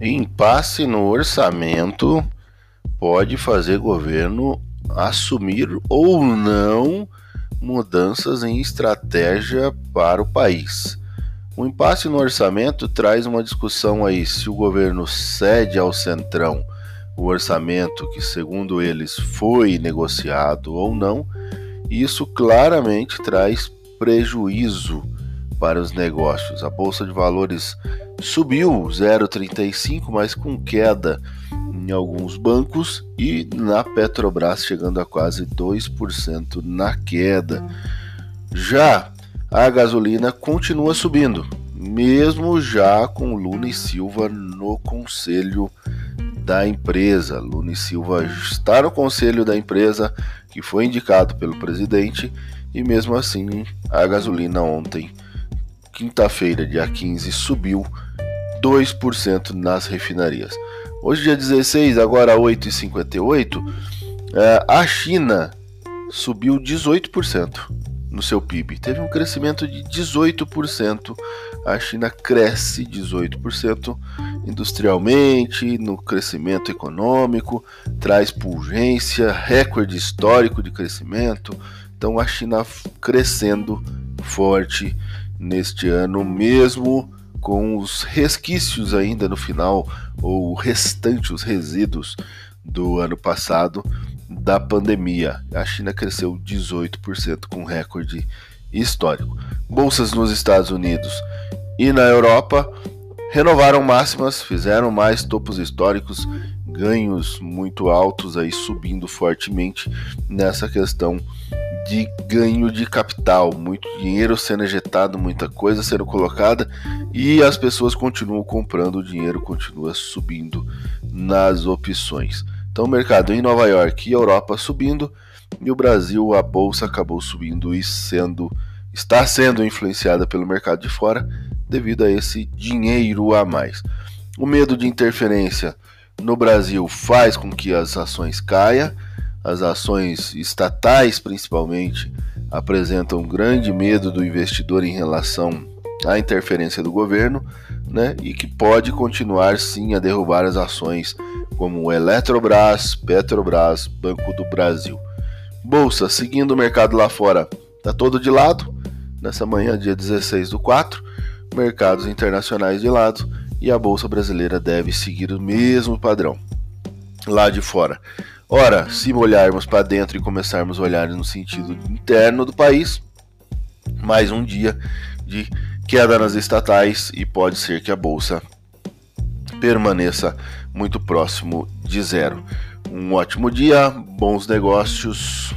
Impasse no orçamento pode fazer governo assumir ou não mudanças em estratégia para o país. O impasse no orçamento traz uma discussão aí se o governo cede ao Centrão o orçamento que, segundo eles, foi negociado ou não. Isso claramente traz prejuízo para os negócios. A bolsa de valores subiu 0,35, mas com queda em alguns bancos e na Petrobras chegando a quase 2% na queda. Já a gasolina continua subindo, mesmo já com Lula e Silva no conselho da empresa. Lula e Silva está no conselho da empresa que foi indicado pelo presidente e mesmo assim a gasolina ontem, quinta-feira, dia 15, subiu 2% nas refinarias. Hoje, dia 16, agora 8h58, é, a China subiu 18% no seu PIB. Teve um crescimento de 18%. A China cresce 18% industrialmente, no crescimento econômico, traz pungência, recorde histórico de crescimento. Então a China crescendo forte neste ano, mesmo com os resquícios ainda no final, ou restante, os resíduos do ano passado da pandemia. A China cresceu 18% com recorde histórico. Bolsas nos Estados Unidos e na Europa renovaram máximas, fizeram mais topos históricos, ganhos muito altos aí subindo fortemente nessa questão de ganho de capital, muito dinheiro sendo ejetado, muita coisa sendo colocada e as pessoas continuam comprando, o dinheiro continua subindo nas opções. Então, o mercado em Nova York e Europa subindo e o Brasil, a bolsa acabou subindo e sendo está sendo influenciada pelo mercado de fora devido a esse dinheiro a mais. O medo de interferência no Brasil faz com que as ações caiam as ações estatais, principalmente, apresentam grande medo do investidor em relação à interferência do governo, né? E que pode continuar sim a derrubar as ações como Eletrobras, Petrobras, Banco do Brasil. Bolsa, seguindo o mercado lá fora, tá todo de lado. Nessa manhã, dia 16 do 4, mercados internacionais de lado e a bolsa brasileira deve seguir o mesmo padrão. Lá de fora, Ora, se olharmos para dentro e começarmos a olhar no sentido interno do país, mais um dia de queda nas estatais e pode ser que a bolsa permaneça muito próximo de zero. Um ótimo dia, bons negócios.